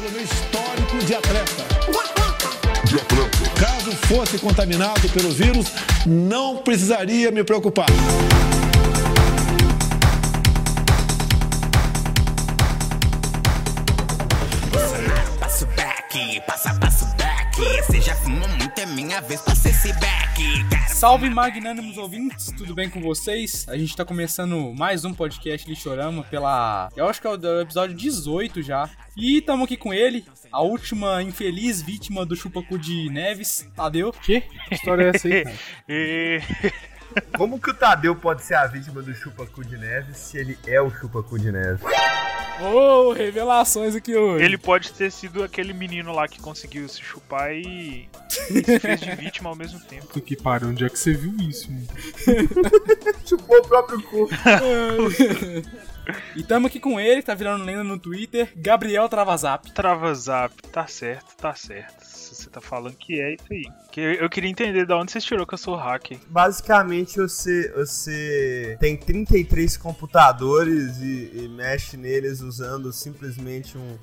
pelo meu histórico de atleta. Caso fosse contaminado pelo vírus, não precisaria me preocupar. Passo back, passa, passo back. Você já fumou muito, é minha vez pra ser esse back. Salve magnânimos ouvintes, tudo bem com vocês? A gente tá começando mais um podcast Lixorama pela. Eu acho que é o episódio 18 já. E tamo aqui com ele, a última infeliz vítima do Chupacu de Neves, Tadeu. Que? Que história é essa aí, cara? Como que o Tadeu pode ser a vítima do Chupacu de Neves se ele é o Chupacu de Neves? Ô, revelações aqui hoje. Ele pode ter sido aquele menino lá que conseguiu se chupar e, e se fez de vítima ao mesmo tempo. Que pariu, onde é que você viu isso, mano? Chupou o próprio cu. E tamo aqui com ele, tá virando lenda no Twitter, Gabriel Travazap. Trava zap, tá certo, tá certo. Você tá falando que é isso aí. Que eu, eu queria entender de onde você tirou que eu sou hacker. Basicamente, você, você tem 33 computadores e, e mexe neles usando simplesmente um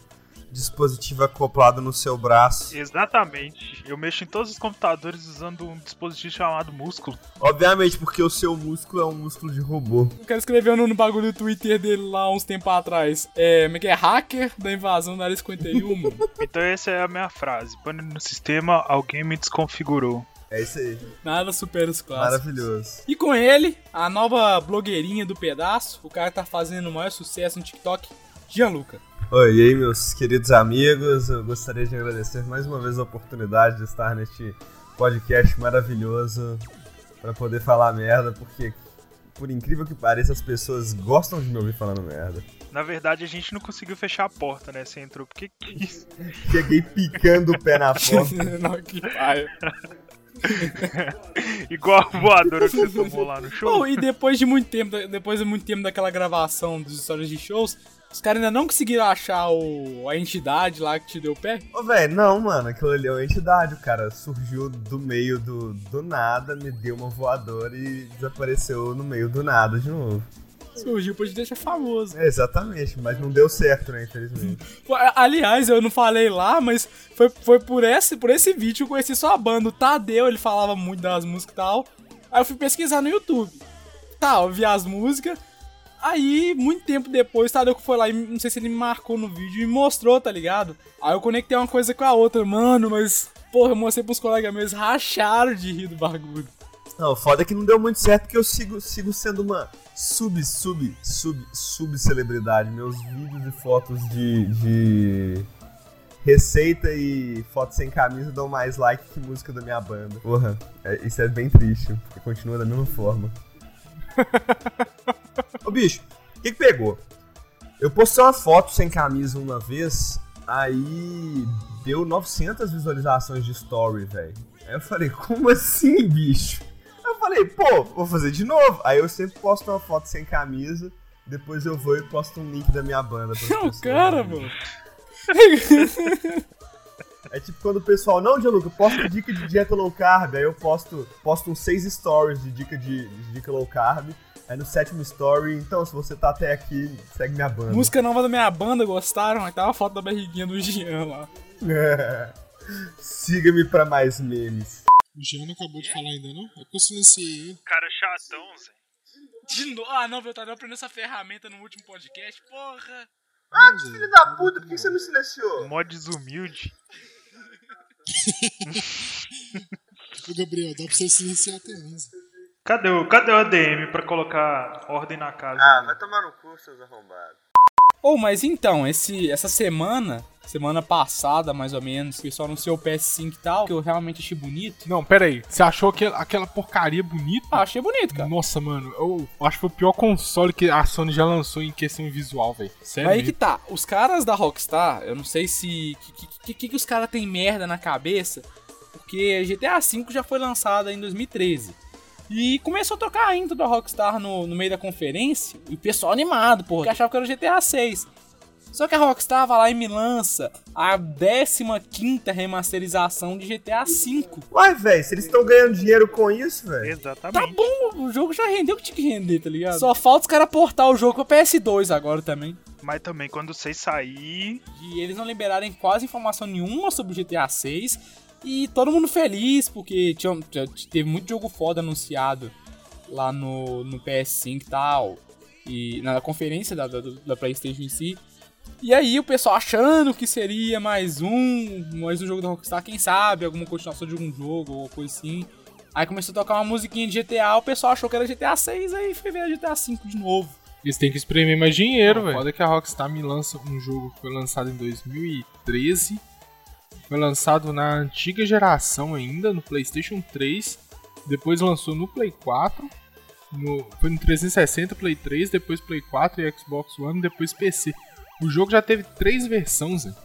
dispositivo acoplado no seu braço. Exatamente. Eu mexo em todos os computadores usando um dispositivo chamado músculo. Obviamente, porque o seu músculo é um músculo de robô. O cara escreveu no, no bagulho do Twitter dele lá uns tempos atrás. É, como é que é? Hacker da invasão da área 51, mano. Então essa é a minha frase. Pane no sistema, alguém me desconfigurou. É isso aí. Nada supera os clássicos. Maravilhoso. E com ele, a nova blogueirinha do pedaço, o cara que tá fazendo o maior sucesso no TikTok, Gianluca. Oi, e aí, meus queridos amigos. Eu gostaria de agradecer mais uma vez a oportunidade de estar neste podcast maravilhoso para poder falar merda, porque, por incrível que pareça, as pessoas gostam de me ouvir falando merda. Na verdade, a gente não conseguiu fechar a porta, né? Você entrou porque quis. Cheguei picando o pé na porta. Não, que paia. Igual a voadora que você tomou lá no show. Pô, e depois de muito tempo, depois de muito tempo daquela gravação dos histórias de shows, os caras ainda não conseguiram achar o, a entidade lá que te deu o pé? Ô, velho, não, mano, aquilo ali é uma entidade. O cara surgiu do meio do, do nada, me deu uma voadora e desapareceu no meio do nada de novo. Surgiu pra te deixar famoso. É, exatamente, mas não deu certo, né, infelizmente. Aliás, eu não falei lá, mas foi, foi por, esse, por esse vídeo que eu conheci sua banda. O Tadeu, ele falava muito das músicas e tal. Aí eu fui pesquisar no YouTube. Tá, eu vi as músicas. Aí, muito tempo depois, o Tadeu foi lá e não sei se ele me marcou no vídeo e mostrou, tá ligado? Aí eu conectei uma coisa com a outra, mano, mas, porra, eu mostrei pros colegas meus, racharam de rir do bagulho. Não, o foda é que não deu muito certo porque eu sigo, sigo sendo uma sub, sub, sub, sub celebridade. Meus vídeos e fotos de, de receita e fotos sem camisa dão mais like que música da minha banda. Porra, é- isso é bem triste, porque continua da mesma forma. Ô bicho, o que, que pegou? Eu postei uma foto sem camisa uma vez, aí deu 900 visualizações de story, velho. Aí eu falei, como assim, bicho? Aí eu falei, pô, vou fazer de novo. Aí eu sempre posto uma foto sem camisa, depois eu vou e posto um link da minha banda. É o cara, mano. É tipo quando o pessoal, não, Gianluca, posta dica de dieta low carb. Aí eu posto, posto uns seis stories de dica de, de dica low carb. Aí no sétimo story, então, se você tá até aqui, segue minha banda. Música nova da minha banda, gostaram? Aí tava a foto da barriguinha do Jean lá. Siga-me pra mais memes. O Jean não acabou de falar ainda, não? É que eu silenciei ele. Cara chatão, Zé. De novo? Ah, não, eu tava aprendendo essa ferramenta no último podcast, porra. Ah, que filho da puta, por que você me silenciou? Mó desumilde. Ô, Gabriel, dá pra você silenciar também. Zé. Cadê o, cadê o ADM pra colocar ordem na casa? Ah, vai tomar no cu, seus arrombados. Oh, mas então, esse, essa semana, semana passada mais ou menos, que só anunciou o PS5 e tal, que eu realmente achei bonito. Não, pera aí. Você achou aquela, aquela porcaria bonita? Ah, achei bonito, cara. Nossa, mano, eu acho que foi o pior console que a Sony já lançou em questão visual, velho. Sério. Aí que tá, os caras da Rockstar, eu não sei se. Que que, que, que os caras têm merda na cabeça, porque GTA V já foi lançado em 2013. E começou a tocar a intro da Rockstar no, no meio da conferência, e o pessoal animado, porra, que achava que era o GTA 6. Só que a Rockstar vai lá e me lança a 15 remasterização de GTA V. Uai, velho, se eles estão ganhando dinheiro com isso, velho. Tá Exatamente. bom, o jogo já rendeu o que tinha que render, tá ligado? Só falta os caras portar o jogo pra PS2 agora também. Mas também quando vocês sair. E eles não liberarem quase informação nenhuma sobre o GTA 6. E todo mundo feliz, porque tinha, teve muito jogo foda anunciado lá no, no PS5 e tal. E na conferência da, da, da PlayStation em si. E aí o pessoal achando que seria mais um, mais um jogo da Rockstar, quem sabe, alguma continuação de algum jogo ou coisa assim. Aí começou a tocar uma musiquinha de GTA, o pessoal achou que era GTA 6, aí foi ver GTA 5 de novo. Eles têm que espremer mais dinheiro, Não, velho. Foda que a Rockstar me lança um jogo que foi lançado em 2013. Foi lançado na antiga geração ainda, no PlayStation 3. Depois lançou no Play 4. No, foi no 360, Play 3, depois Play 4 e Xbox One, depois PC. O jogo já teve três versões, velho.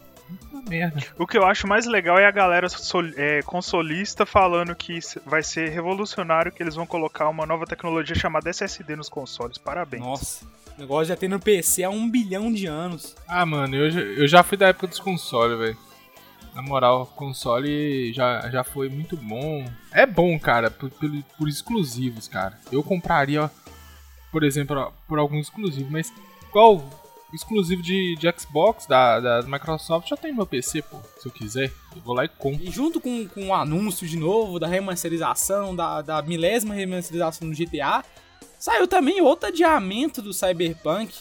Puta merda. O que eu acho mais legal é a galera sol- é, consolista falando que vai ser revolucionário, que eles vão colocar uma nova tecnologia chamada SSD nos consoles. Parabéns. Nossa, o negócio já tem no PC há um bilhão de anos. Ah, mano, eu, já- eu já fui da época dos consoles, velho. Na moral, o console já, já foi muito bom. É bom, cara, por, por, por exclusivos, cara. Eu compraria, por exemplo, por algum exclusivo, mas qual exclusivo de, de Xbox da, da Microsoft já tem meu PC, pô. Se eu quiser, eu vou lá e compro. E junto com, com o anúncio de novo da remasterização, da, da milésima remasterização do GTA, saiu também outro adiamento do Cyberpunk.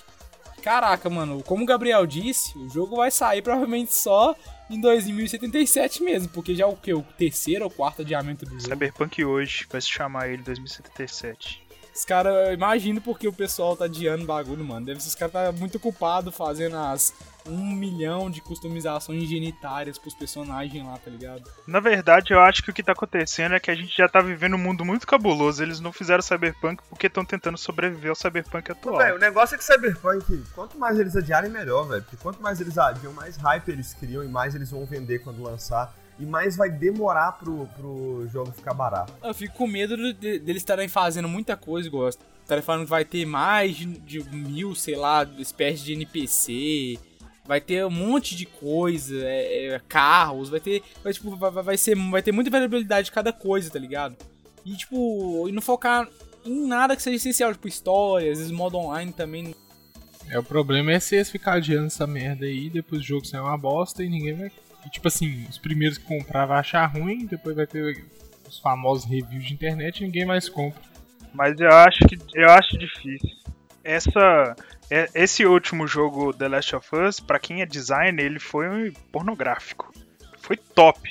Caraca, mano, como o Gabriel disse, o jogo vai sair provavelmente só em 2077 mesmo, porque já é o que? O terceiro ou quarto adiamento do jogo. Cyberpunk hoje vai se chamar ele 2077. Os caras, eu imagino porque o pessoal tá adiando o bagulho, mano. Deve ser os caras tá muito ocupado fazendo as um milhão de customizações genitárias pros personagens lá, tá ligado? Na verdade, eu acho que o que tá acontecendo é que a gente já tá vivendo um mundo muito cabuloso. Eles não fizeram Cyberpunk porque estão tentando sobreviver ao Cyberpunk atual. O negócio é que Cyberpunk, quanto mais eles adiarem, melhor, velho. Porque quanto mais eles adiam, mais hype eles criam e mais eles vão vender quando lançar. E mais vai demorar pro, pro jogo ficar barato. Eu fico com medo de, de- deles estarem fazendo muita coisa, igual. Estarem falando que vai ter mais de, de mil, sei lá, espécies de NPC. Vai ter um monte de coisa, é, é, carros, vai ter. Vai, tipo, vai, vai- vai ser, vai ter muita variabilidade de cada coisa, tá ligado? E tipo, e não focar em nada que seja essencial, tipo história, às vezes modo online também. É, o problema é se eles ficarem adiando essa merda aí, depois o jogo sair uma bosta e ninguém vai. Tipo assim, os primeiros que comprar vai achar ruim, depois vai ter os famosos reviews de internet e ninguém mais compra. Mas eu acho que eu acho difícil. Essa é- esse último jogo The Last of Us, pra quem é designer, ele foi um pornográfico. Foi top.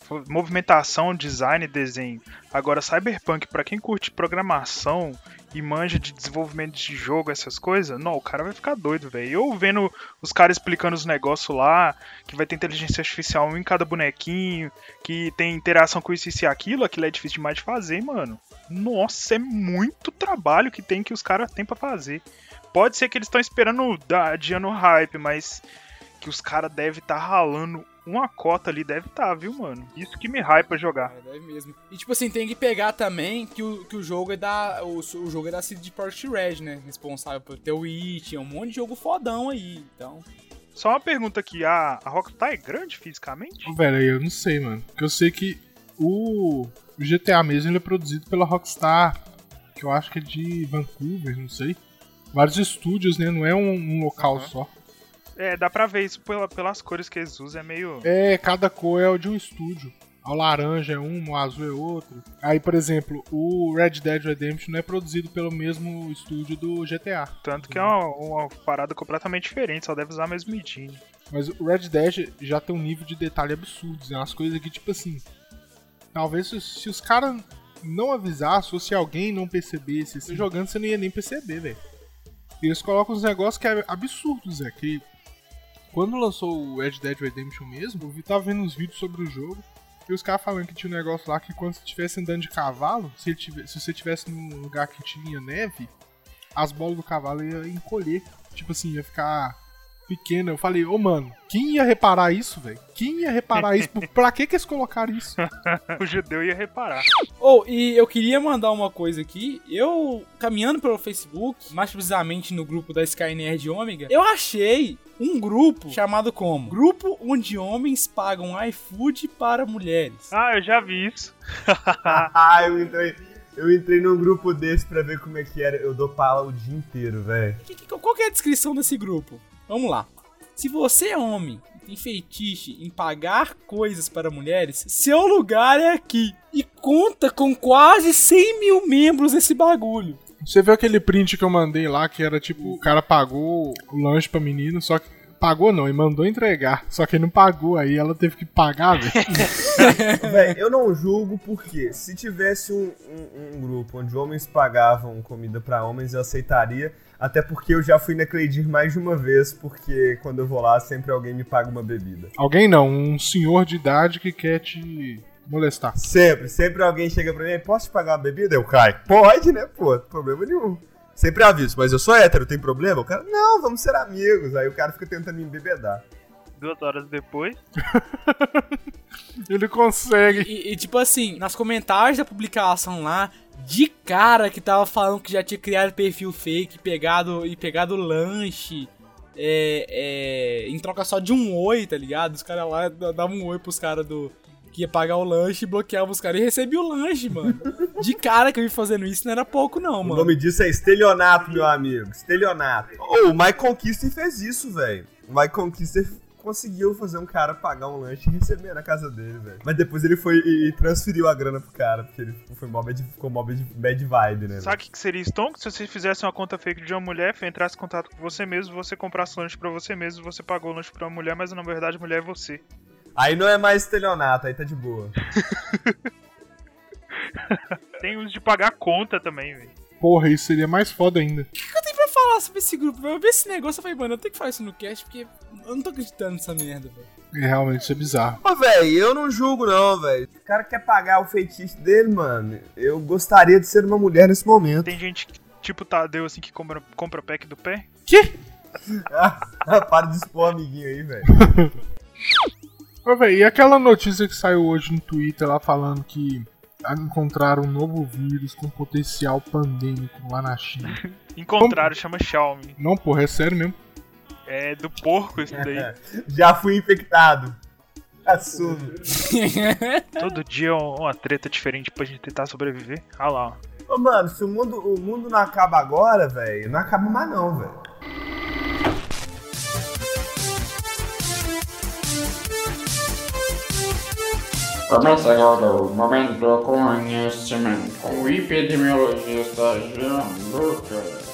Foi movimentação, design, desenho. Agora Cyberpunk, pra quem curte programação e manja de desenvolvimento de jogo, essas coisas, não, o cara vai ficar doido, velho. Eu vendo os caras explicando os negócios lá, que vai ter inteligência artificial em cada bonequinho, que tem interação com isso, e aquilo, aquilo é difícil demais de fazer, mano. Nossa, é muito trabalho que tem que os caras têm pra fazer. Pode ser que eles estão esperando dar adiando o hype, mas que os caras devem estar ralando uma cota ali, deve estar, viu, mano? Isso que me hype pra jogar. É, deve mesmo. E tipo assim, tem que pegar também que o, que o jogo é da. O, o jogo é da CD Projekt Red, né? Responsável por ter o It, um monte de jogo fodão aí. Então. Só uma pergunta aqui, a, a Rockstar é grande fisicamente? Ô, Velho, eu não sei, mano. Porque eu sei que o, o GTA mesmo ele é produzido pela Rockstar, que eu acho que é de Vancouver, não sei. Vários estúdios, né? Não é um, um local Aham. só. É, dá pra ver isso pela- pelas cores que eles usam, é meio... É, cada cor é o de um estúdio. O laranja é um, o azul é outro. Aí, por exemplo, o Red Dead Redemption não é produzido pelo mesmo estúdio do GTA. Tanto que é uma, uma parada completamente diferente, só deve usar a mesma engine. Mas o Red Dead já tem um nível de detalhe absurdo. É umas coisas que, tipo assim. Talvez se, se os caras não avisassem, ou se alguém não percebesse, assim, jogando você não ia nem perceber, velho. E eles colocam uns negócios que é absurdos, é que. Quando lançou o Red Dead Redemption mesmo, eu tava vendo uns vídeos sobre o jogo. E os caras falando que tinha um negócio lá que quando você estivesse andando de cavalo, se, ele tive- se você estivesse num lugar que tinha neve, as bolas do cavalo iam encolher. Tipo assim, ia ficar pequena. Eu falei, ô mano, quem ia reparar isso, velho? Quem ia reparar isso? Pra que que eles colocaram isso? O judeu ia reparar. Oh, e eu queria mandar uma coisa aqui. Eu, caminhando pelo Facebook, mais precisamente no grupo da Sky Nerd Ômega, eu achei um grupo chamado como? Grupo onde homens pagam iFood para mulheres. Ah, eu já vi isso. Ah, eu entrei. Eu entrei num grupo desse pra ver como é que era. Eu dou pala o dia inteiro, velho. Qual que é a descrição desse grupo? Vamos lá. Se você é homem e tem feitiço em pagar coisas para mulheres, seu lugar é aqui. E conta com quase 100 mil membros esse bagulho. Você viu aquele print que eu mandei lá, que era tipo, o cara pagou o lanche pra menina, só que. Pagou não, e mandou entregar. Só que ele não pagou, aí ela teve que pagar, velho. Véi, eu não julgo porque se tivesse um, um- um grupo onde homens pagavam comida pra homens, eu aceitaria. Até porque eu já fui na Cleidir mais de uma vez, porque quando eu vou lá, sempre alguém me paga uma bebida. Alguém não, um senhor de idade que quer te molestar. Sempre, sempre alguém chega pra mim, posso te pagar uma bebida? Eu caio. Pode, né, pô? Problema nenhum. Sempre aviso, mas eu sou hétero, tem problema? O cara, não, vamos ser amigos. Aí o cara fica tentando me embebedar. Duas horas depois. Ele consegue. E, e, tipo assim, nas comentários da publicação lá, de cara que tava falando que já tinha criado perfil fake, pegado e pegado lanche. É, é, em troca só de um oi, tá ligado? Os caras lá da- davam um oi pros caras do. Que ia pagar o lanche, bloqueavam os caras e recebia o lanche, mano. De cara que eu vi fazendo isso não era pouco, não, O mano. nome disso é estelionato, meu amigo. Estelionato. Ô, o Mike Conquister fez isso, velho. O Mike Conquister conseguiu fazer um cara pagar um lanche e receber na casa dele, velho. Mas depois ele foi e, e transferiu a grana pro cara, porque ele foi mó bad, ficou mó bad, bad vibe, né? Sabe o que que seria Stonk? Se você fizesse uma conta fake de uma mulher, entrasse em contato com você mesmo, você comprasse lanche pra você mesmo, você pagou o lanche pra uma mulher, mas na verdade a mulher é você. Aí não é mais estelionato, aí tá de boa. Tem uso de pagar conta também, velho. Porra, isso seria mais foda ainda. pra falar sobre esse grupo. Eu vi esse negócio e falei, mano, eu tenho que falar isso no cast porque eu não tô acreditando nessa merda, velho. É, realmente, isso é bizarro. Ô, velho, eu não julgo não, velho. O cara quer pagar o feitiço dele, mano. Eu gostaria de ser uma mulher nesse momento. Tem gente que, tipo Tadeu, assim, que compra, compra pack do pé. Ah, Para de expor o amiguinho aí, velho. Ô, velho, e aquela notícia que saiu hoje no Twitter lá falando que encontraram um novo vírus com potencial pandêmico lá na China? Encontraram, chama Xiaomi. Não, porra, é sério mesmo. É do porco isso daí. Já fui infectado. Assumo. Todo dia é uma treta diferente pra gente tentar sobreviver. Ah lá, ó. Ô, mano, se o mundo, o mundo não acaba agora, velho, não acaba mais não, velho. Começa agora o Momento do Conhecimento com o epidemiologista Jean Lucas.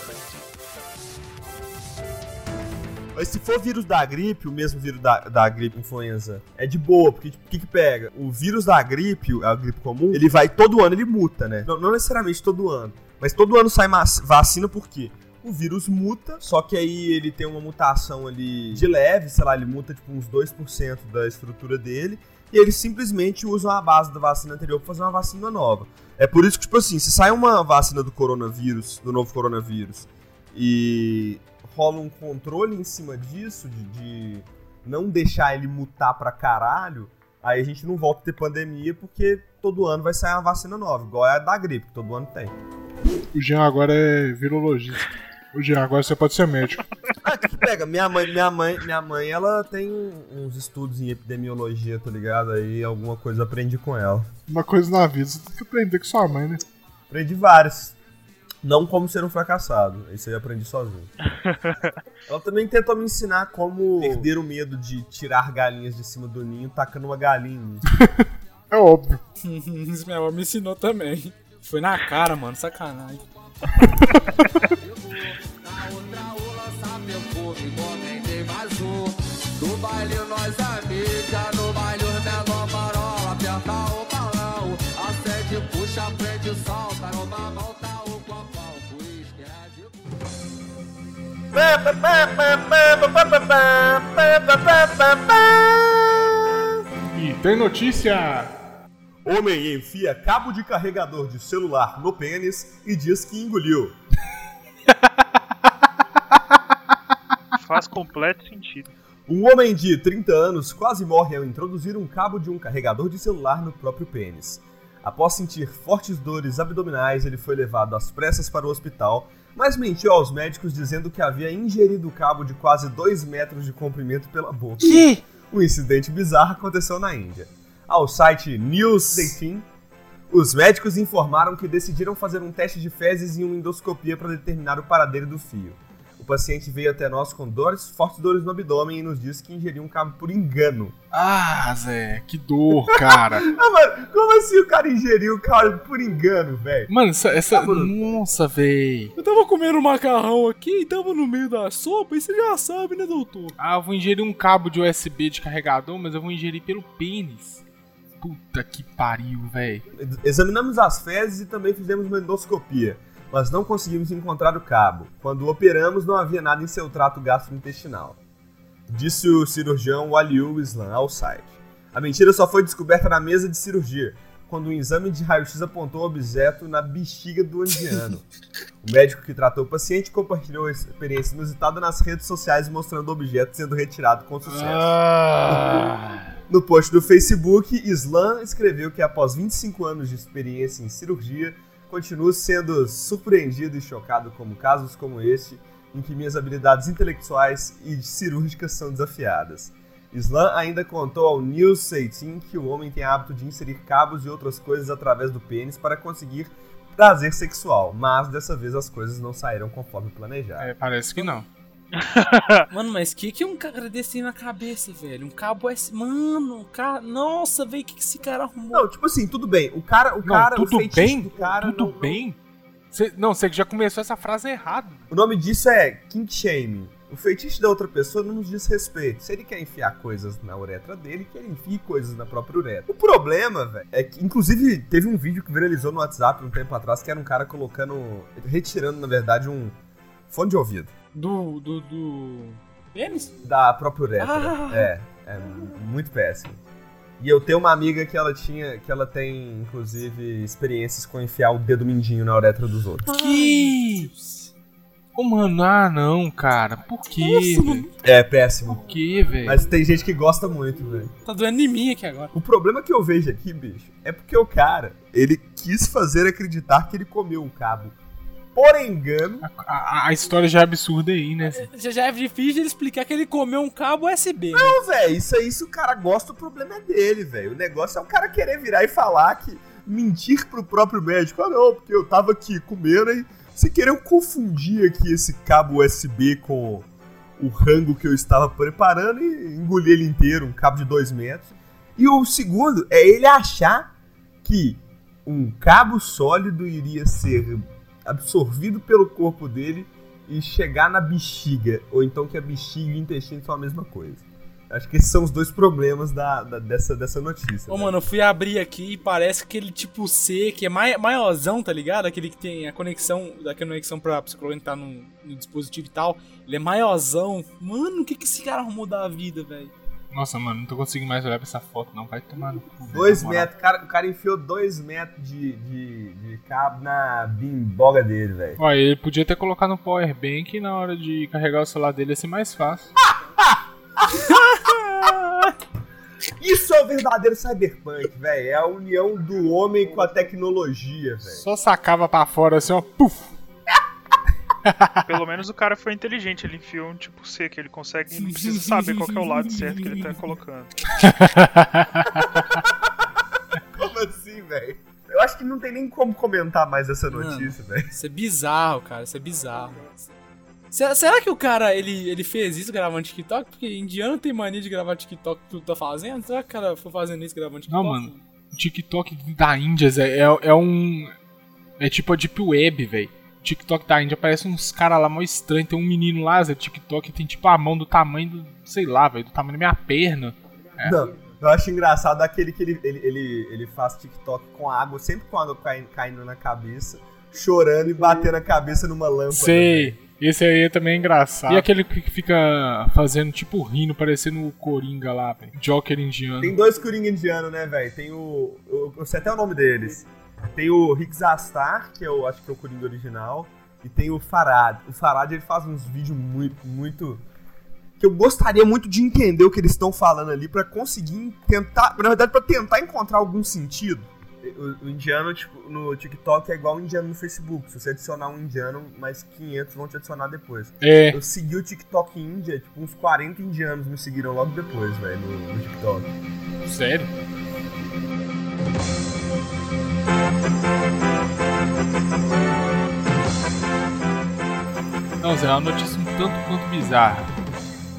Mas se for vírus da gripe, o mesmo vírus da, da gripe influenza, é de boa, porque o que que pega? O vírus da gripe, a gripe comum, ele vai todo ano, ele muta, né? Não, não necessariamente todo ano, mas todo ano sai vacina por quê? O vírus muta, só que aí ele tem uma mutação ali de leve, sei lá, ele muta tipo uns 2% da estrutura dele, e eles simplesmente usam a base da vacina anterior pra fazer uma vacina nova. É por isso que, tipo assim, se sai uma vacina do coronavírus, do novo coronavírus, e rola um controle em cima disso, de, de não deixar ele mutar pra caralho, aí a gente não volta a ter pandemia, porque todo ano vai sair uma vacina nova, igual é a da gripe, que todo ano tem. O Jean agora é virologista. O Jean, agora você pode ser médico. Ah, que que pega? Minha mãe, minha mãe, minha mãe, ela tem uns estudos em epidemiologia, tá ligado? Aí alguma coisa eu aprendi com ela. Uma coisa na vida, você tem que aprender com sua mãe, né? Aprendi várias. Não como ser um fracassado. Isso aí eu aprendi sozinho. Ela também tentou me ensinar como perder o medo de tirar galinhas de cima do ninho tacando uma galinha. É óbvio. Isso minha avó me ensinou também. Foi na cara, mano, sacanagem. E tem notícia! Homem enfia cabo de carregador de celular no pênis e diz que engoliu. Faz completo sentido. Um homem de 30 anos quase morre ao introduzir um cabo de um carregador de celular no próprio pênis. Após sentir fortes dores abdominais, ele foi levado às pressas para o hospital, mas mentiu aos médicos dizendo que havia ingerido o cabo de quase 2 metros de comprimento pela boca. Que? Um incidente bizarro aconteceu na Índia. Ao site News 18, os médicos informaram que decidiram fazer um teste de fezes e uma endoscopia para determinar o paradeiro do fio. O paciente veio até nós com dores, fortes dores no abdômen e nos disse que ingeriu um cabo por engano. Ah, Zé, que dor, cara. Ah, mano, como assim o cara ingeriu o cabo por engano, velho? Mano, essa. essa... Tá. Nossa, véi. Eu tava comendo macarrão aqui e tava no meio da sopa, e você já sabe, né, doutor? Ah, eu vou ingerir um cabo de USB de carregador, mas eu vou ingerir pelo pênis. Puta que pariu, véi. Examinamos as fezes e também fizemos uma endoscopia, mas não conseguimos encontrar o cabo. Quando operamos, não havia nada em seu trato gastrointestinal. Disse o cirurgião Waliu Islam ao site. A mentira só foi descoberta na mesa de cirurgia, quando um exame de raio-x apontou o objeto na bexiga do indiano. O médico que tratou o paciente compartilhou a experiência inusitada nas redes sociais mostrando o objeto sendo retirado com sucesso. Ah. No post do Facebook, Islam escreveu que após 25 anos de experiência em cirurgia, continuo sendo surpreendido e chocado com casos como este, em que minhas habilidades intelectuais e cirúrgicas são desafiadas. Islam ainda contou ao News 18 que o homem tem hábito de inserir cabos e outras coisas através do pênis para conseguir prazer sexual, mas dessa vez as coisas não saíram conforme planejado. É, parece que não. Mano, mas que que um cara desse tem na cabeça, velho? Um cabo S. Mano, um cara. Nossa, velho, que que esse cara arrumou? Não, tipo assim, tudo bem. O cara, o Não, cara, o tudo feitiço bem? do cara tudo não- bem? Cê- não, você já começou essa frase errado. O nome disso é kink shaming. O feitiço da outra pessoa não nos diz respeito. Se ele quer enfiar coisas na uretra dele, que ele enfie coisas na própria uretra. O problema, velho, é que, inclusive, teve um vídeo que viralizou no WhatsApp um tempo atrás, que era um cara colocando, retirando, na verdade, um fone de ouvido Do. do. do. Pênis? da própria uretra. Ah. É, é muito péssimo. E eu tenho uma amiga que ela tinha, que ela tem, inclusive, experiências com enfiar o dedo mindinho na uretra dos outros. Que? Ô, mano, ah, não, cara. Por quê, Nossa, velho? É péssimo. Por quê, velho? Mas tem gente que gosta muito, velho. Tá doendo em mim aqui agora. O problema que eu vejo aqui, bicho, é porque o cara, ele quis fazer acreditar que ele comeu um cabo. Por engano, A, a- a história já é absurda aí, né? Já, já é difícil de ele explicar que ele comeu um cabo USB. né? não, velho, isso aí, se o cara gosta, o problema é dele, velho. O negócio é o cara querer virar e falar que mentir pro próprio médico. Ah, não, porque eu tava aqui comendo e se querer eu confundir aqui esse cabo USB com o rango que eu estava preparando e engolir ele inteiro, um cabo de 2 metros. E o segundo é ele achar que um cabo sólido iria ser absorvido pelo corpo dele e chegar na bexiga, ou então que a bexiga e o intestino são a mesma coisa. Acho que esses são os dois problemas da, da- dessa, dessa notícia. Ô, né? mano, eu fui abrir aqui e parece aquele tipo C, que é mai, maiorzão, tá ligado? Aquele que tem a conexão, da conexão pra você conectar no, no dispositivo e tal. Ele é maiorzão. Mano, o que que esse cara arrumou da vida, velho? Nossa, mano, não tô conseguindo mais olhar pra essa foto, não. Vai tomar no cu. Dois metros, cara, o cara enfiou dois metros de, de, de cabo na bimboga dele, velho. Olha, ele podia ter colocado no power bank e na hora de carregar o celular dele ia ser mais fácil. Isso é o verdadeiro cyberpunk, velho. É a união do homem com a tecnologia, velho. Só sacava pra fora assim, ó, puf! Pelo menos o cara foi inteligente, ele enfiou um tipo C que ele consegue, não precisa saber qual que é o lado certo que ele tá colocando. Como assim, velho? Eu acho que não tem nem como comentar mais essa notícia, velho. Isso é bizarro, cara. Isso é bizarro. Será, que o cara, ele, ele fez isso gravando TikTok? Porque indiano tem mania de gravar TikTok que tu tá fazendo. Será que o cara foi fazendo isso gravando TikTok? Não, mano. O TikTok da Índia Zé, é, é um. É tipo a Deep Web, velho. O TikTok da Índia parece uns caras lá mó estranho. Tem um menino lá, Zé, TikTok, tem tipo a mão do tamanho do. sei lá, velho, do tamanho da minha perna. É. Não, eu acho engraçado aquele que ele, ele, ele, ele faz TikTok com água, sempre com água caindo, caindo na cabeça, chorando e batendo a cabeça numa lâmpada. Sei. Esse aí também é engraçado. E aquele que fica fazendo tipo rindo, parecendo o Coringa lá, velho. Joker indiano. Tem dois Coringa indianos, né, velho? Tem o. Eu, eu sei até o nome deles. Tem o Rick Zastar, que eu acho que é o Coringa original, e tem o Farad. O Farad ele faz uns vídeos muito, muito que eu gostaria muito de entender o que eles estão falando ali pra conseguir tentar, na verdade, pra tentar encontrar algum sentido. O, o indiano, tipo, no TikTok é igual o indiano no Facebook. Se você adicionar um indiano, mais 500 vão te adicionar depois. É, Eu segui o TikTok Índia, tipo, uns 40 indianos me seguiram logo depois, velho, no, no TikTok. sério. Não, Zé, é uma notícia um tanto quanto bizarra.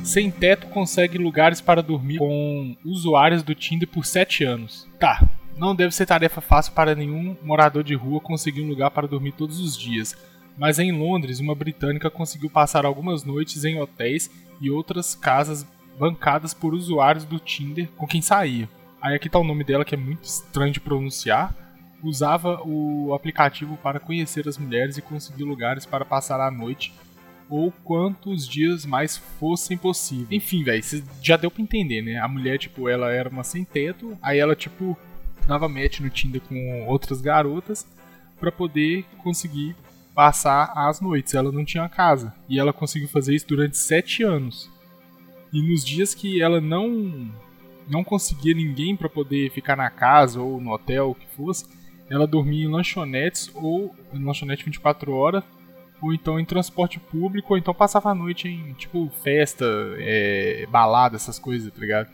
Sem teto consegue lugares para dormir com usuários do Tinder por 7 anos. Tá, não deve ser tarefa fácil para nenhum morador de rua conseguir um lugar para dormir todos os dias. Mas em Londres, uma britânica conseguiu passar algumas noites em hotéis e outras casas bancadas por usuários do Tinder com quem saía. Aí aqui tá o nome dela que é muito estranho de pronunciar. Usava o aplicativo para conhecer as mulheres e conseguir lugares para passar a noite ou quantos dias mais fossem possíveis. Enfim, velho, já deu pra entender, né? A mulher, tipo, ela era uma sem teto, aí ela, tipo, dava match no Tinder com outras garotas pra poder conseguir passar as noites. Ela não tinha casa. E ela conseguiu fazer isso durante sete anos. E nos dias que ela não não conseguia ninguém pra poder ficar na casa ou no hotel, o que fosse, ela dormia em lanchonetes ou em lanchonete 24 horas, ou então em transporte público, ou então passava a noite em, tipo, festa, é, balada, essas coisas, tá ligado?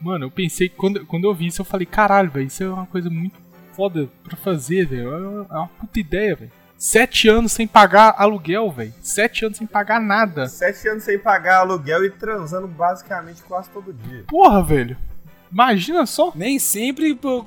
Mano, eu pensei, quando, quando eu vi isso, eu falei, caralho, velho, isso é uma coisa muito foda pra fazer, velho. É é uma puta ideia, velho. Sete anos sem pagar aluguel, velho. Sete anos sem pagar nada. Sete anos sem pagar aluguel e transando basicamente quase todo dia. Porra, velho. Imagina só. Nem sempre com,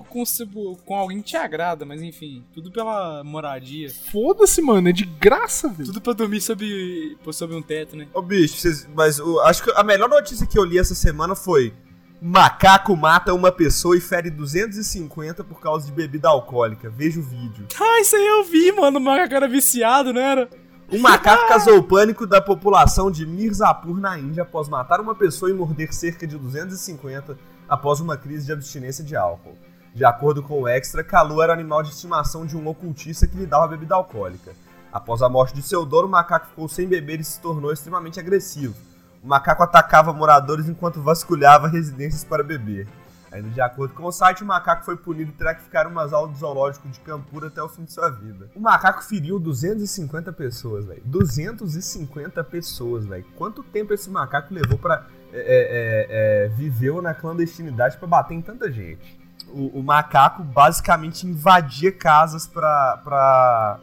com alguém que te agrada, mas enfim, tudo pela moradia. Foda-se, mano. É de graça, velho. Tudo pra dormir sob, pô, sob um teto, né? Ô bicho, vocês- mas o- acho que a melhor notícia que eu li essa semana foi: Macaco mata uma pessoa e fere 250 por causa de bebida alcoólica. Veja o vídeo. Ah, isso aí eu vi, mano. O macaco era viciado, não era? Um macaco causou o pânico da população de Mirzapur, na Índia, após matar uma pessoa e morder cerca de 250 após uma crise de abstinência de álcool. De acordo com o Extra, Kalu era animal de estimação de um ocultista que lhe dava bebida alcoólica. Após a morte de seu dono, o macaco ficou sem beber e se tornou extremamente agressivo. O macaco atacava moradores enquanto vasculhava residências para beber. Ainda de acordo com o site, o macaco foi punido e terá que ficar em umas aulas do zoológico de Campura até o fim de sua vida. O macaco feriu 250 pessoas, velho. 250 pessoas, velho. Quanto tempo esse macaco levou pra. É, é, é, viveu na clandestinidade pra bater em tanta gente? O, o macaco basicamente invadia casas pra, pra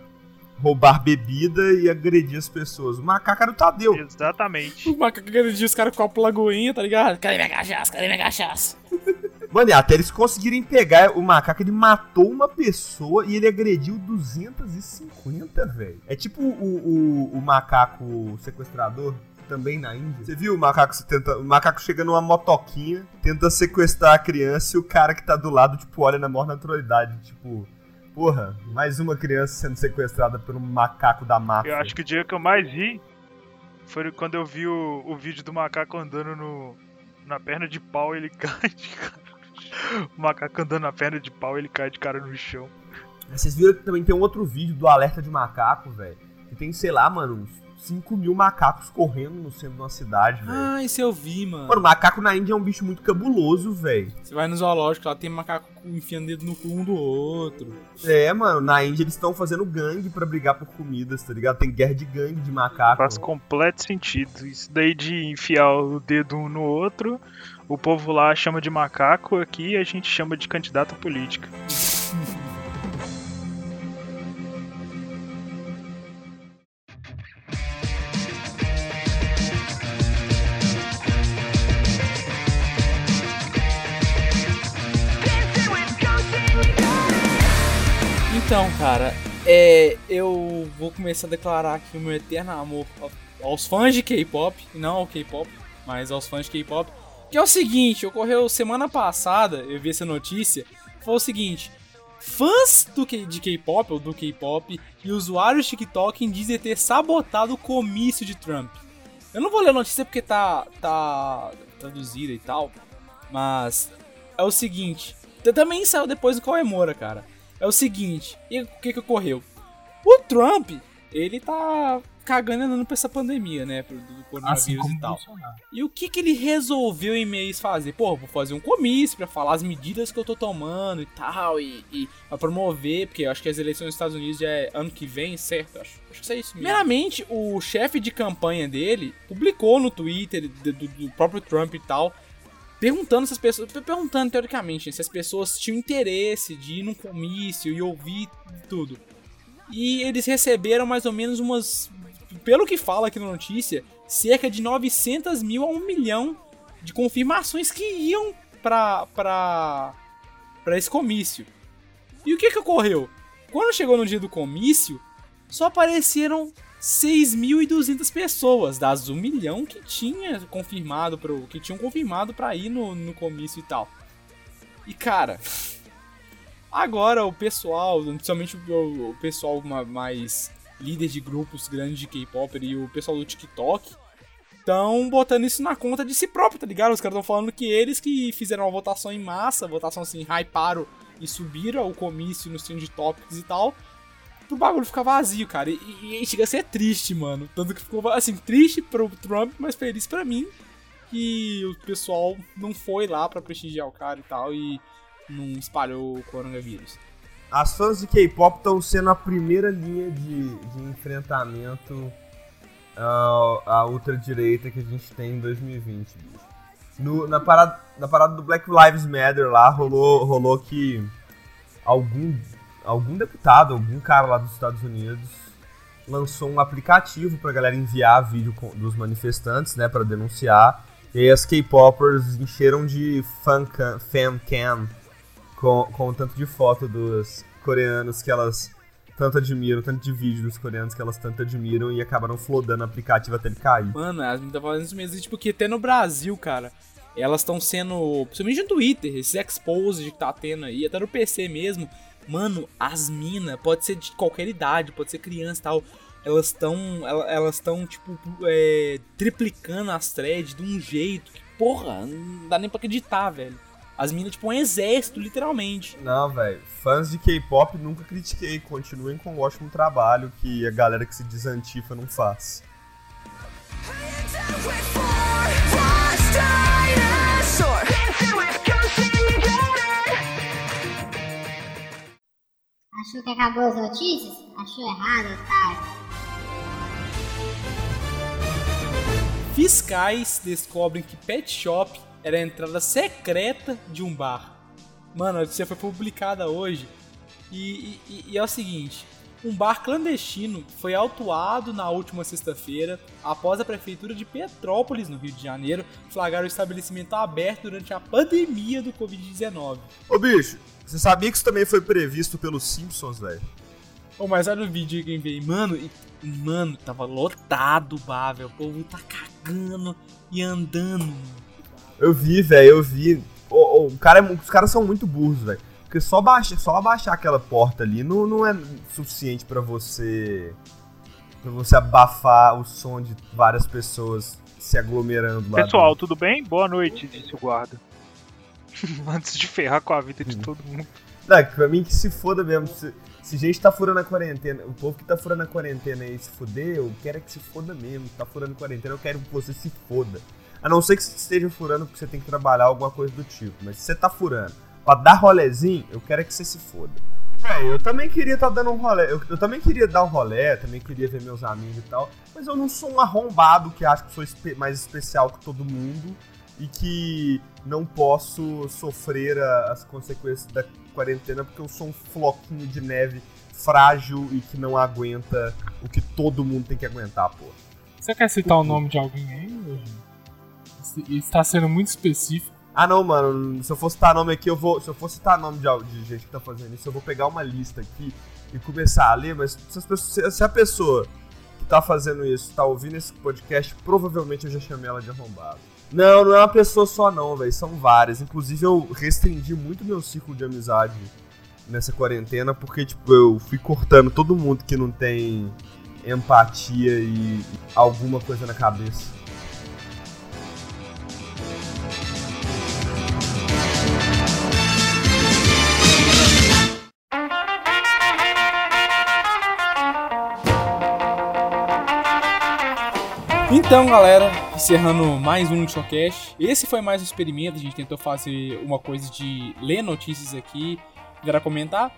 roubar bebida e agredir as pessoas. O macaco era o Tadeu. Exatamente. O macaco agrediu os caras com a lagoinha, tá ligado? Cadê minha cachaça? Cadê minha cachaça? Mano, e até eles conseguirem pegar o macaco, ele matou uma pessoa e ele agrediu 250, velho. É tipo o, o, o macaco sequestrador, também na Índia. Você viu o macaco tenta, o macaco chega numa motoquinha, tenta sequestrar a criança e o cara que tá do lado, tipo, olha na maior naturalidade, tipo, porra, mais uma criança sendo sequestrada pelo macaco da máfia. Eu acho que o dia que eu mais ri foi quando eu vi o, o vídeo do macaco andando no, na perna de pau e ele cai de cara. O macaco andando na perna de pau e ele cai de cara no chão. Vocês viram que também tem um outro vídeo do alerta de macaco, velho. Que tem, sei lá, mano, uns 5 mil macacos correndo no centro de uma cidade, velho. Ah, isso eu vi, mano. Mano, macaco na Índia é um bicho muito cabuloso, velho. Você vai no zoológico, lá tem macaco enfiando dedo no cu um do outro. É, mano, na Índia eles estão fazendo gangue pra brigar por comidas, tá ligado? Tem guerra de gangue de macaco. Faz completo sentido. Isso daí de enfiar o dedo um no outro, o povo lá chama de macaco, aqui a gente chama de candidato a Então, cara, é, eu vou começar a declarar aqui o meu eterno amor ao- aos fãs de K-pop, não ao K-pop, mas aos fãs de K-pop. Que é o seguinte, ocorreu semana passada, eu vi essa notícia, foi o seguinte, fãs do K- de K-pop, ou do K-pop, e usuários de TikTok dizem ter sabotado o comício de Trump. Eu não vou ler a notícia porque tá, tá traduzida e tal, mas é o seguinte, também saiu depois do Coemora, cara é o seguinte, e o que que ocorreu? O Trump, ele tá cagando andando pra essa pandemia, né? pro- Do coronavírus Assim e tal. E o que que ele resolveu em mês fazer? Pô, vou fazer um comício pra falar as medidas que eu tô tomando e tal, e, e pra promover, porque eu acho que as eleições nos Estados Unidos já é ano que vem, certo? Acho, acho que é isso mesmo. Primeiramente, o chefe de campanha dele publicou no Twitter do, do- do próprio Trump e tal, perguntando se as pessoas, perguntando teoricamente, se as pessoas tinham interesse de ir num comício e ouvir tudo. E eles receberam mais ou menos umas. Pelo que fala aqui na notícia, cerca de 900 mil a 1 milhão de confirmações que iam pra, pra esse comício. E o que que ocorreu? Quando chegou no dia do comício, só apareceram 6.200 pessoas das 1 milhão que tinha confirmado pro, que tinham confirmado pra ir no, no comício e tal. E cara, Agora o pessoal, principalmente o, o pessoal ma- mais líder de grupos grandes de K-pop e o pessoal do TikTok, estão botando isso na conta de si próprio, tá ligado? Os caras estão falando que eles que fizeram uma votação em massa, votação assim, hyparam e subiram o comício nos trend topics e tal, pro bagulho ficar vazio, cara. E, e, e chega a ser triste, mano. Tanto que ficou, assim, triste pro Trump, mas feliz pra mim que o pessoal não foi lá pra prestigiar o cara e tal e não espalhou o coronavírus. As fãs de K-pop estão sendo a primeira linha de, de enfrentamento à, à ultradireita que a gente tem em 2020. bicho. No- na, parada, na parada do Black Lives Matter lá, rolou, rolou que algum, algum deputado, algum cara lá dos Estados Unidos lançou um aplicativo pra galera enviar vídeo dos manifestantes, né, pra denunciar. E aí as K-popers encheram de fancam, fancam com, com o tanto de foto dos coreanos que elas tanto admiram, tanto de vídeo dos coreanos que elas tanto admiram e acabaram flodando o aplicativo até ele cair. Mano, as meninas fazendo isso mesmo. Tipo, que até no Brasil, cara, elas estão sendo. Principalmente no Twitter, esses exposed que tá tendo aí, até no PC mesmo. Mano, as minas, pode ser de qualquer idade, pode ser criança e tal. Elas estão. Elas estão, tipo, é, triplicando as threads de um jeito que, porra, não dá nem pra acreditar, velho. As minas, tipo, um exército, literalmente. Não, velho, fãs de K-pop nunca critiquei, continuem com o ótimo trabalho que a galera que se diz antifa não faz. Que acabou as notícias? Achou errado, otário. Fiscais descobrem que Pet Shop era a entrada secreta de um bar. Mano, a notícia foi publicada hoje. E, e- e é o seguinte: um bar clandestino foi autuado na última sexta-feira após a prefeitura de Petrópolis, no Rio de Janeiro, flagrar o estabelecimento aberto durante a pandemia do Covid-19. Ô bicho, você sabia que isso também foi previsto pelos Simpsons, velho? Ô, mas olha o vídeo que eu enviei. Mano, e, mano, tava lotado o bar, velho. O povo tá cagando e andando. Eu vi, velho, eu vi. Ô, ô, o cara é os caras são muito burros, velho. Porque só, baixa, só abaixar aquela porta ali não, não é suficiente pra você. pra você abafar o som de várias pessoas se aglomerando lá. Pessoal, tudo bem? Boa noite, disse o guarda. Antes de ferrar com a vida de todo mundo. Não, é pra mim que se foda mesmo. Se, se gente tá furando a quarentena, o povo que tá furando a quarentena aí se fuder, eu quero é que se foda mesmo. Tá furando a quarentena, eu quero que você se foda. A não ser que você esteja furando porque você tem que trabalhar alguma coisa do tipo. Mas se você tá furando pra dar rolezinho, eu quero é que você se foda. É, eu também queria estar dando um rolê. Eu, eu também queria dar um rolê, também queria ver meus amigos e tal. Mas eu não sou um arrombado que acha que sou espe- mais especial que todo mundo e que não posso sofrer a- as consequências da quarentena porque eu sou um floquinho de neve frágil e que não aguenta o que todo mundo tem que aguentar, pô. Você quer citar o nome de alguém aí, Eugênio? Isso- Isso tá sendo muito específico. Ah não, mano, se eu for citar nome aqui, eu vou. Se eu for citar nome de, de gente que tá fazendo isso, eu vou pegar uma lista aqui e começar a ler, mas se, as pessoas- se a pessoa que tá fazendo isso tá ouvindo esse podcast, provavelmente eu já chamei ela de arrombado. Não, não é uma pessoa só não, velho. São várias. Inclusive eu restringi muito meu ciclo de amizade nessa quarentena, porque, tipo, eu fui cortando todo mundo que não tem empatia e alguma coisa na cabeça. Então, galera, encerrando mais um Showcast. Esse foi mais um experimento. A gente tentou fazer uma coisa de ler notícias aqui, para comentar.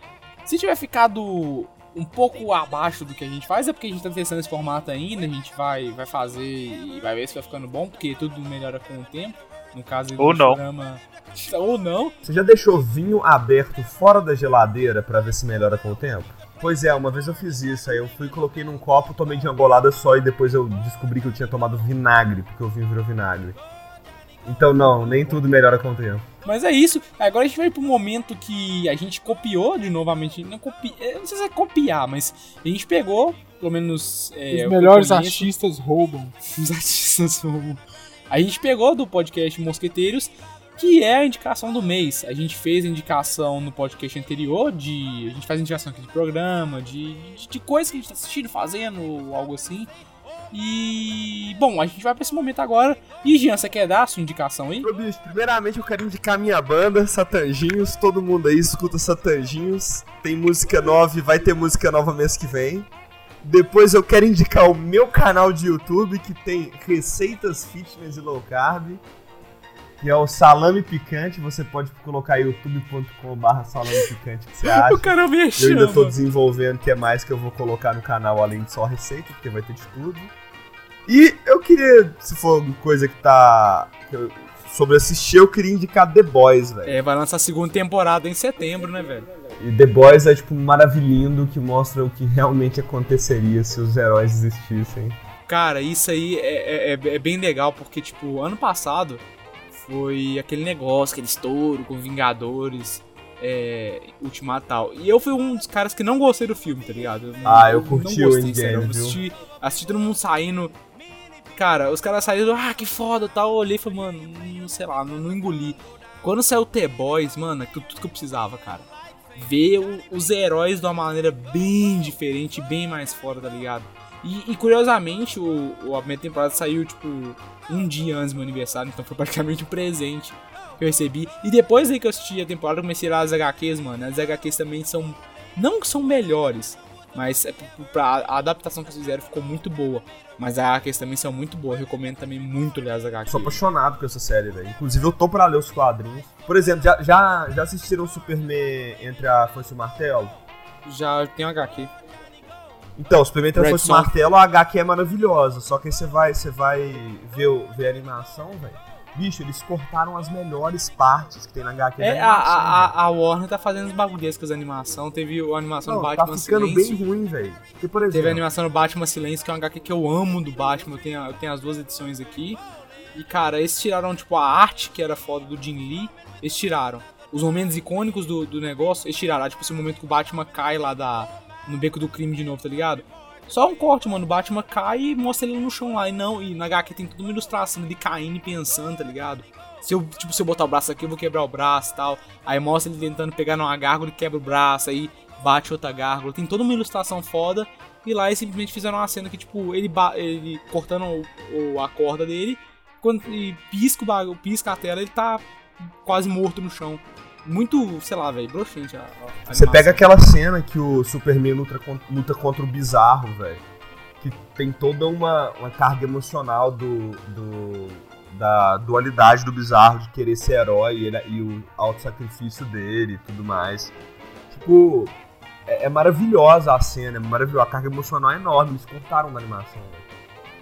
Se tiver ficado um pouco abaixo do que a gente faz, é porque a gente tá testando esse formato ainda. A gente vai, vai fazer e vai ver se vai ficando bom, porque tudo melhora com o tempo. No caso do Ou não. programa. Ou não. Você já deixou vinho aberto fora da geladeira pra ver se melhora com o tempo? Pois é, uma vez eu fiz isso, aí eu fui, coloquei num copo, tomei de uma golada só e depois eu descobri que eu tinha tomado vinagre, porque o vinho virou vinagre. Então não, nem tudo melhora com o tempo. Mas é isso. Agora a gente vai pro momento que a gente copiou de novamente. Não, copi... eu não sei se é copiar, mas a gente pegou, pelo menos. é, Os melhores artistas roubam. Os artistas são- A gente pegou do podcast Mosqueteiros, que é a indicação do mês. A gente fez a indicação no podcast anterior de. A gente faz indicação aqui de programa, de, de, de coisas que a gente tá assistindo, fazendo, algo assim. E. Bom, a gente vai pra esse momento agora. E Jean, você quer dar a sua indicação aí? Ô, bicho, primeiramente eu quero indicar minha banda, Satanginhos. Todo mundo aí escuta Satanginhos. Tem música nova e vai ter música nova mês que vem. Depois eu quero indicar o meu canal de YouTube que tem receitas fitness e low carb. Que é o Salame Picante. Você pode colocar youtube.com/barra salame picante que você acha. O cara me Eu ainda tô desenvolvendo o que é mais que eu vou colocar no canal além de só receita, porque vai ter de tudo. E eu queria, se for coisa que tá. que eu- sobre assistir, eu queria indicar The Boys, velho. É, vai lançar a segunda temporada em setembro, né, velho? E The Boys é tipo um maravilhindo que mostra o que realmente aconteceria se os heróis existissem. Cara, isso aí é- é- é bem legal, porque, tipo, ano passado foi aquele negócio, aquele estouro com Vingadores, é, Ultimato e tal. E eu fui um dos caras que não gostei do filme, tá ligado? não- Ah, eu não curti o gostei, Endgame, sério. Eu assisti, assisti todo mundo saindo. Cara, os caras saíram, ah, que foda tal. Eu olhei e falei, mano, não sei lá, não, não engoli. Quando saiu The Boys, mano, é tudo, tudo que eu precisava, cara. Ver o- os heróis de uma maneira bem diferente, bem mais fora, tá ligado? E, e, curiosamente, o, o- a minha temporada saiu, tipo, um dia antes do meu aniversário, então foi praticamente um presente que eu recebi. E depois aí que eu assisti a temporada, eu comecei lá as HQs, mano. As HQs também são. Não que são melhores, mas é pra, a adaptação que eles fizeram ficou muito boa. Mas as HQs também são muito boas. Recomendo também muito ler as HQs. Sou apaixonado com essa série, velho. Inclusive, eu tô pra ler os quadrinhos. Por exemplo, já, já, já assistiram o Superman entre a Foice e o Martelo? Já tem HQ. Então, Superman entre a Red Foice e o Son. Martelo, a HQ é maravilhosa. Só que aí você vai, você vai ver, o- ver a animação, velho. Bicho, eles cortaram as melhores partes que tem na HQ É, animação, a, a, a Warner tá fazendo os bagulhescas a animação. Teve a animação do Não, Batman tá ficando Silêncio. bem ruim, velho. Teve a animação do Batman Silêncio, que é um HQ que eu amo do Batman. Eu tenho, eu tenho as duas edições aqui. E, cara, eles tiraram, tipo, a arte que era foda do Jim Lee. Eles tiraram. Os momentos icônicos do, do negócio, eles tiraram. Tipo, esse momento que o Batman cai lá da, no beco do crime de novo, tá ligado? Só um corte, mano. O Batman cai e mostra ele no chão lá. E não, e na HQ tem toda uma ilustração dele caindo e pensando, tá ligado? Se eu, tipo, se eu botar o braço aqui, eu vou quebrar o braço e tal. Aí mostra ele tentando pegar numa gárgula e quebra o braço. Aí bate outra gárgula. Tem toda uma ilustração foda. E lá eles simplesmente fizeram uma cena que, tipo, ele, ele cortando o, o- a corda dele. Quando ele pisca, o pisca a tela, ele tá quase morto no chão. Muito, sei lá, velho, broxante a, a você pega aquela cena que o Superman luta, luta contra o Bizarro, velho. Que tem toda uma, uma carga emocional do, do- da dualidade do Bizarro de querer ser herói e, ele- e o auto-sacrifício dele e tudo mais. Tipo, é, é maravilhosa a cena, é maravilhosa. A carga emocional é enorme. Eles cortaram na animação, velho.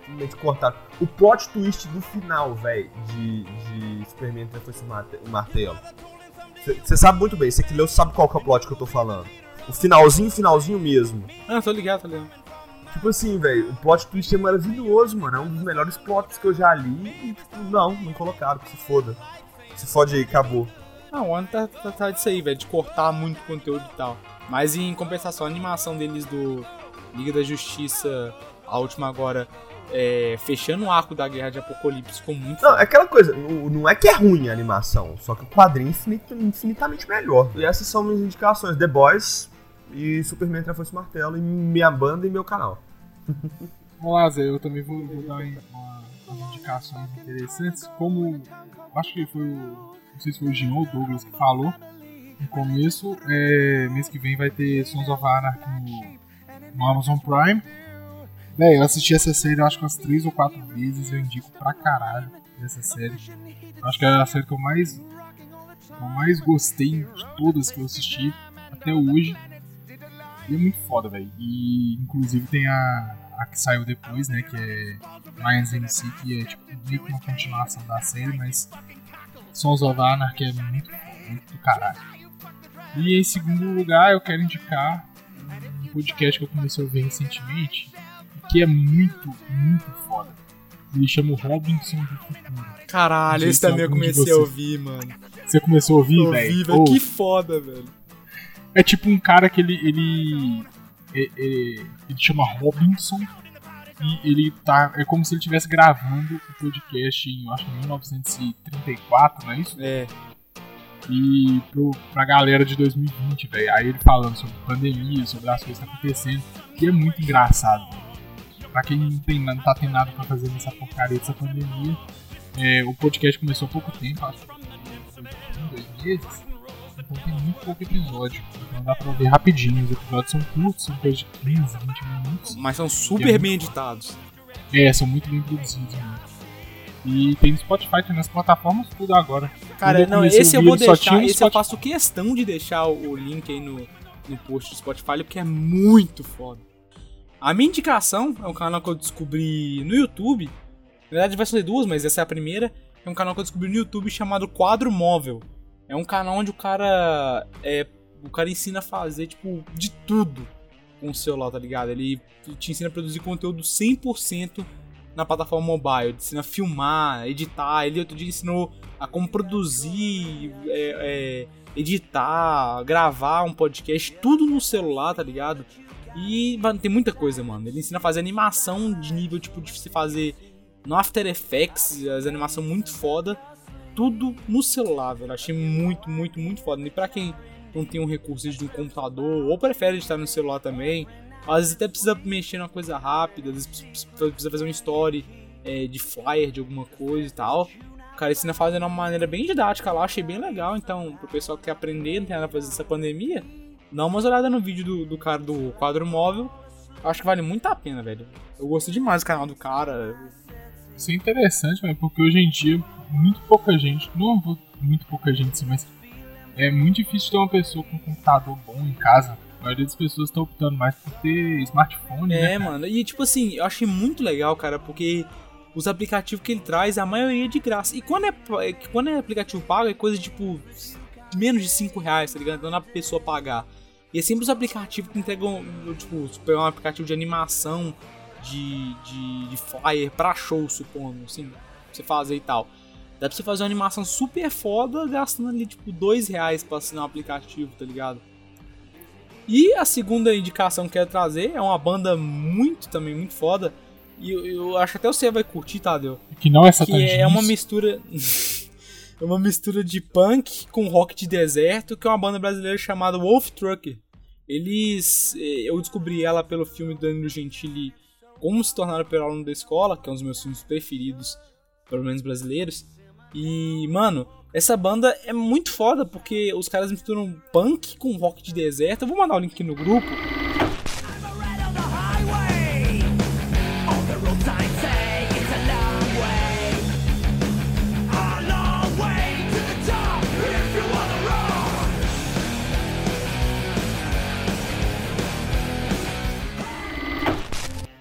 Simplesmente cortaram. O plot twist do final, velho, de, de Superman Marte- o Martelo. Você sabe muito bem, você que leu sabe qual que é o plot que eu tô falando. O finalzinho, finalzinho mesmo. Ah, tô ligado, tô ligado. Tipo assim, velho, o plot twist é maravilhoso, mano. É um dos melhores plots que eu já li e, tipo, não, não colocaram, que se foda. Se fode aí, acabou. Ah, o Warner tá, tá, tá disso aí, velho, de cortar muito conteúdo e tal. Mas em compensação, a animação deles do Liga da Justiça, a última agora, é, fechando o arco da Guerra de Apocalipse, ficou muito Não, é aquela coisa, não, não é que é ruim a animação, só que o quadrinho é infinit- infinitamente melhor. E essas são minhas indicações: The Boys e Superman entre a Foice e o Martelo, e minha banda e meu canal. Vamos lá, Zé, eu também vou, vou dar uma- umas indicações interessantes. Como acho que foi o. Não sei se foi o Jean ou o Douglas que falou no começo, é, mês que vem vai ter Sons of Anarchy no, no Amazon Prime. Eu assisti essa série acho que umas três ou quatro vezes, eu indico pra caralho essa série. Acho que é a série que eu mais, eu mais gostei de todas que eu assisti até hoje. E é muito foda, velho. E inclusive tem a, a que saiu depois, né? Que é Lions MC, que é tipo meio que uma continuação da série, mas Sons of Anarchy é muito, muito do caralho. E em segundo lugar, eu quero indicar um podcast que eu comecei a ouvir recentemente, que é muito, muito foda. Ele chama o Robinson do Futuro. Caralho, esse se também eu comecei a ouvir, mano. Você começou a ouvir, Ouvi, velho? velho. Que foda, velho. É tipo um cara que ele. ele. é- é- ele chama Robinson. E ele tá. É como se ele estivesse gravando o podcast em, eu acho que 1934, não é isso? É. E pro, pra galera de 2020, velho. Aí ele falando sobre pandemia, sobre as coisas que tá acontecendo. Que é muito engraçado. Pra quem não, tem, não tá tendo nada pra fazer nessa porcaria dessa pandemia, é, o podcast começou há pouco tempo, acho que dois meses. Então tem muito pouco episódio. Então dá pra ouvir rapidinho. Os episódios são curtos, são coisa de 15, 20 minutos. Mas são super bem editados. É, são muito bem produzidos mesmo. E tem no Spotify, tem nas plataformas tudo agora. Cara, eu não, esse eu vou deixar, esse eu Spotify. faço questão de deixar o o link aí no, no post do Spotify, porque é muito foda. A minha indicação é um canal que eu descobri no YouTube. Na verdade vai ser duas, mas essa é a primeira. É um canal que eu descobri no YouTube chamado Quadro Móvel. É um canal onde o cara é, o cara ensina a fazer tipo de tudo com o celular, tá ligado? Ele te ensina a produzir conteúdo 100% na plataforma mobile, te ensina a filmar, editar. Ele outro dia ensinou a como produzir, é, é, editar, gravar um podcast, tudo no celular, tá ligado? E mano, tem muita coisa, mano. Ele ensina a fazer animação de nível tipo de se fazer no After Effects, as animações muito foda, tudo no celular, velho. Achei muito, muito, muito foda. E pra quem não tem um recurso de um computador ou prefere estar no celular também, às vezes até precisa mexer numa coisa rápida, às vezes precisa fazer uma story é, de flyer de alguma coisa e tal. O cara ensina a fazer de uma maneira bem didática lá, achei bem legal. Então, pro pessoal que quer aprender, não tem nada pra fazer nessa pandemia, dá uma olhada no vídeo do, do cara do quadro móvel. Acho que vale muito a pena, velho. Eu gostei demais do canal do cara. Isso é interessante, velho, porque hoje em dia muito pouca gente, não vou- muito pouca gente sim, mas é muito difícil ter uma pessoa com um computador bom em casa. A maioria das pessoas está optando mais por ter smartphone, né? É, mano. E tipo assim, eu achei muito legal, cara, porque os aplicativos que ele traz, a maioria é de graça. E quando é, é quando é aplicativo pago, é coisa tipo menos de 5 reais, tá ligado? Então pra pessoa pagar. E é sempre os aplicativos que entregam, tipo, pegar um aplicativo de animação, de, de, de flyer pra show, supondo, assim, pra você fazer e tal. Dá pra você fazer uma animação super foda gastando ali, tipo, 2 reais pra assinar um aplicativo, tá ligado? E a segunda indicação que eu quero trazer é uma banda muito, também, muito foda. E eu, eu acho que até você vai curtir, Tadeu. Que não é Que satanista. é uma mistura. É uma mistura de punk com rock de deserto, que é uma banda brasileira chamada Wolf Trucker. Eles. eh, Eu descobri ela pelo filme do Danilo Gentili Como se tornar aluno da escola, que é um dos meus filmes preferidos, pelo menos brasileiros. E, mano, essa banda é muito foda porque os caras misturam punk com rock de deserto. Eu vou mandar o link aqui no grupo.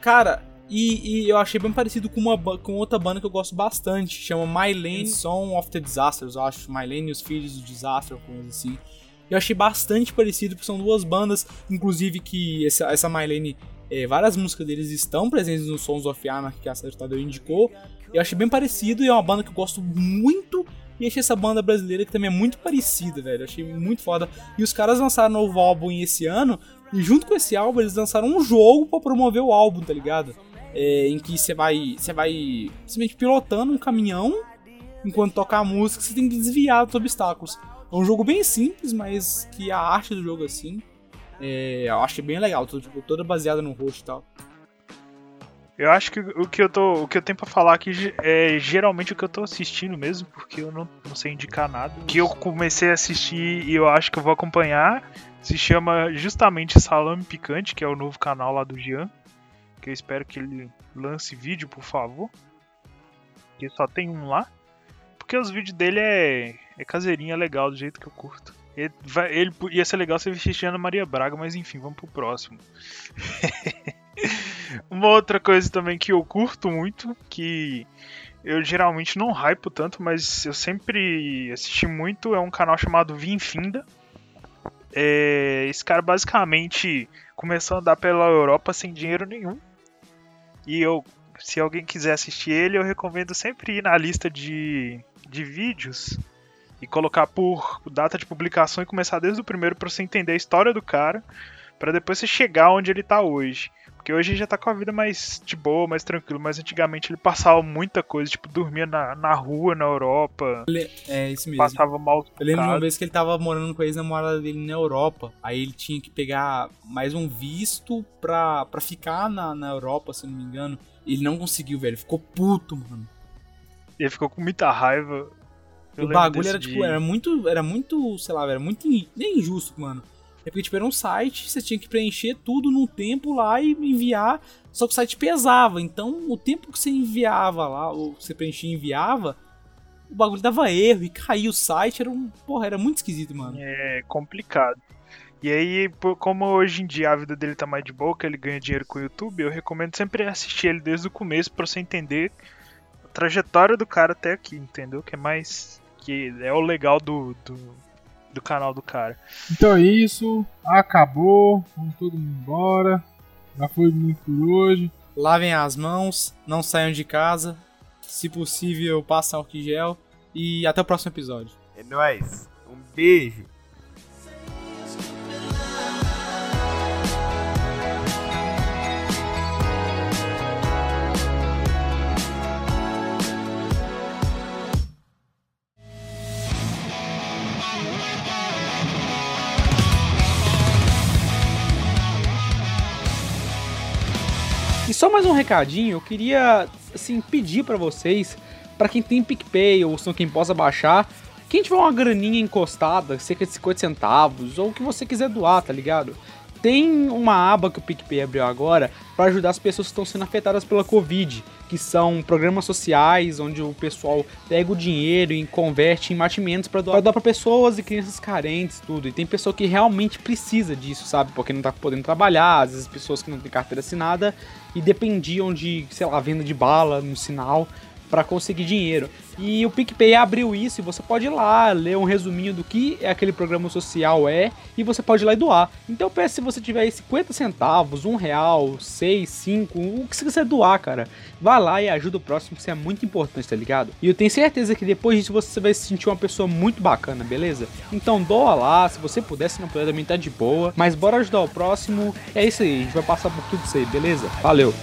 Cara, e, e eu achei bem parecido com, uma, com outra banda que eu gosto bastante, chama My Lane Song of the Disasters, eu acho. My Lane e os Filhos do Desastre, ou coisa assim. Eu achei bastante parecido, porque são duas bandas, inclusive que essa, essa My Lane, eh, várias músicas deles estão presentes no Sons of Anarchy, que a Sérgio Tadeu indicou. Eu achei bem parecido e é uma banda que eu gosto muito. E achei essa banda brasileira que também é muito parecida, velho. Achei muito foda. E os caras lançaram um novo álbum esse ano. E junto com esse álbum, eles lançaram um jogo pra promover o álbum, tá ligado? É, em que você vai. Você vai simplesmente pilotando um caminhão enquanto toca a música, você tem que desviar dos obstáculos. É um jogo bem simples, mas que a arte do jogo assim. É, eu achei bem legal, tudo, tipo, toda baseada no rosto e tal. Eu acho que o que eu, tô, o que eu tenho pra falar aqui é geralmente o que eu tô assistindo mesmo, porque eu não, não sei indicar nada. Que eu comecei a assistir e eu acho que eu vou acompanhar se chama justamente Salame Picante, que é o novo canal lá do Jean. que eu espero que ele lance vídeo, por favor. Que só tem um lá. Porque os vídeos dele é, é caseirinha legal, do jeito que eu curto. Ele, ele ia ser legal se ele vestisse Ana Maria Braga, mas enfim, vamos pro próximo. Uma outra coisa também que eu curto muito, que eu geralmente não hypo tanto, mas eu sempre assisti muito, é um canal chamado Vinfinda. É, esse cara basicamente começou a andar pela Europa sem dinheiro nenhum. E eu, se alguém quiser assistir ele, eu recomendo sempre ir na lista de, de vídeos e colocar por data de publicação e começar desde o primeiro pra você entender a história do cara, pra depois você chegar onde ele tá hoje. Porque hoje ele já tá com a vida mais de boa, mais tranquilo, mas antigamente ele passava muita coisa, tipo, dormia na, na rua na Europa, É isso mesmo. passava mal. Eu lembro de uma vez que ele tava morando com a ex-namorada dele na Europa. Aí ele tinha que pegar mais um visto pra, pra ficar na, na Europa, se não me engano. Ele não conseguiu, velho. Ficou puto, mano. Ele ficou com muita raiva. Eu o bagulho era, tipo, dia. era muito, era muito, sei lá, era muito in- nem injusto, mano. É porque, tipo, era um site, você tinha que preencher tudo num tempo lá e enviar, só que o site pesava. Então, o tempo que você enviava lá, ou você preenchia e enviava, o bagulho dava erro e caía o site, era um, porra, era muito esquisito, mano. É complicado. E aí, como hoje em dia a vida dele tá mais de que ele ganha dinheiro com o YouTube, eu recomendo sempre assistir ele desde o começo pra você entender a trajetória do cara até aqui, entendeu? Que é mais. que é o legal do, do, do canal do cara. Então é isso. Acabou. Vamos todo mundo embora. Já foi muito por hoje. Lavem as mãos, não saiam de casa, se possível, passem álcool gel e até o próximo episódio. É nóis. Um beijo. E só mais um recadinho, eu queria assim pedir pra vocês, pra quem tem PicPay ou quem possa baixar, quem tiver uma graninha encostada, cerca de 50 centavos, ou o que você quiser doar, tá ligado? Tem uma aba que o PicPay abriu agora para ajudar as pessoas que estão sendo afetadas pela Covid, que são programas sociais onde o pessoal pega o dinheiro e converte em mantimentos para doar para pessoas e crianças carentes, tudo. E tem pessoa que realmente precisa disso, sabe? Porque não tá podendo trabalhar, às vezes pessoas que não têm carteira assinada e dependiam de, sei lá, venda de bala no sinal para conseguir dinheiro. E o PicPay abriu isso e você pode ir lá ler um resuminho do que é aquele programa social é e você pode ir lá e doar. Então peço se você tiver aí 50 centavos, um real, 6, 5, o que você quiser doar, cara. Vá lá e ajuda o próximo, que isso é muito importante, tá ligado? E eu tenho certeza que depois disso você vai se sentir uma pessoa muito bacana, beleza? Então doa lá, se você puder, se não puder também tá de boa. Mas bora ajudar o próximo. É isso aí, a gente vai passar por tudo isso aí, beleza? Valeu!